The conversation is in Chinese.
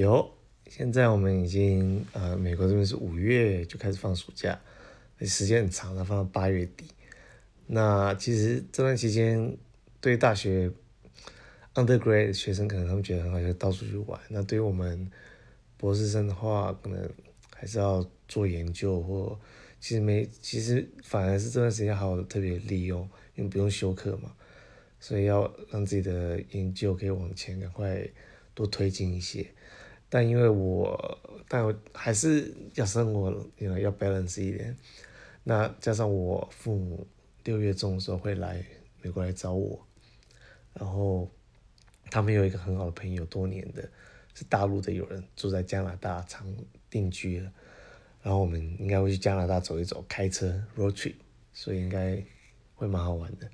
有，现在我们已经呃，美国这边是五月就开始放暑假，时间很长了，放到八月底。那其实这段期间对大学 undergrad 学生可能他们觉得很好，就到处去玩。那对于我们博士生的话，可能还是要做研究，或其实没，其实反而是这段时间好特别利用，因为不用修课嘛，所以要让自己的研究可以往前赶快多推进一些。但因为我，但我还是要生活，因为要 balance 一点。那加上我父母六月中的时候会来美国来找我，然后他们有一个很好的朋友，多年的，是大陆的友人，住在加拿大长定居了。然后我们应该会去加拿大走一走，开车 road trip，所以应该会蛮好玩的。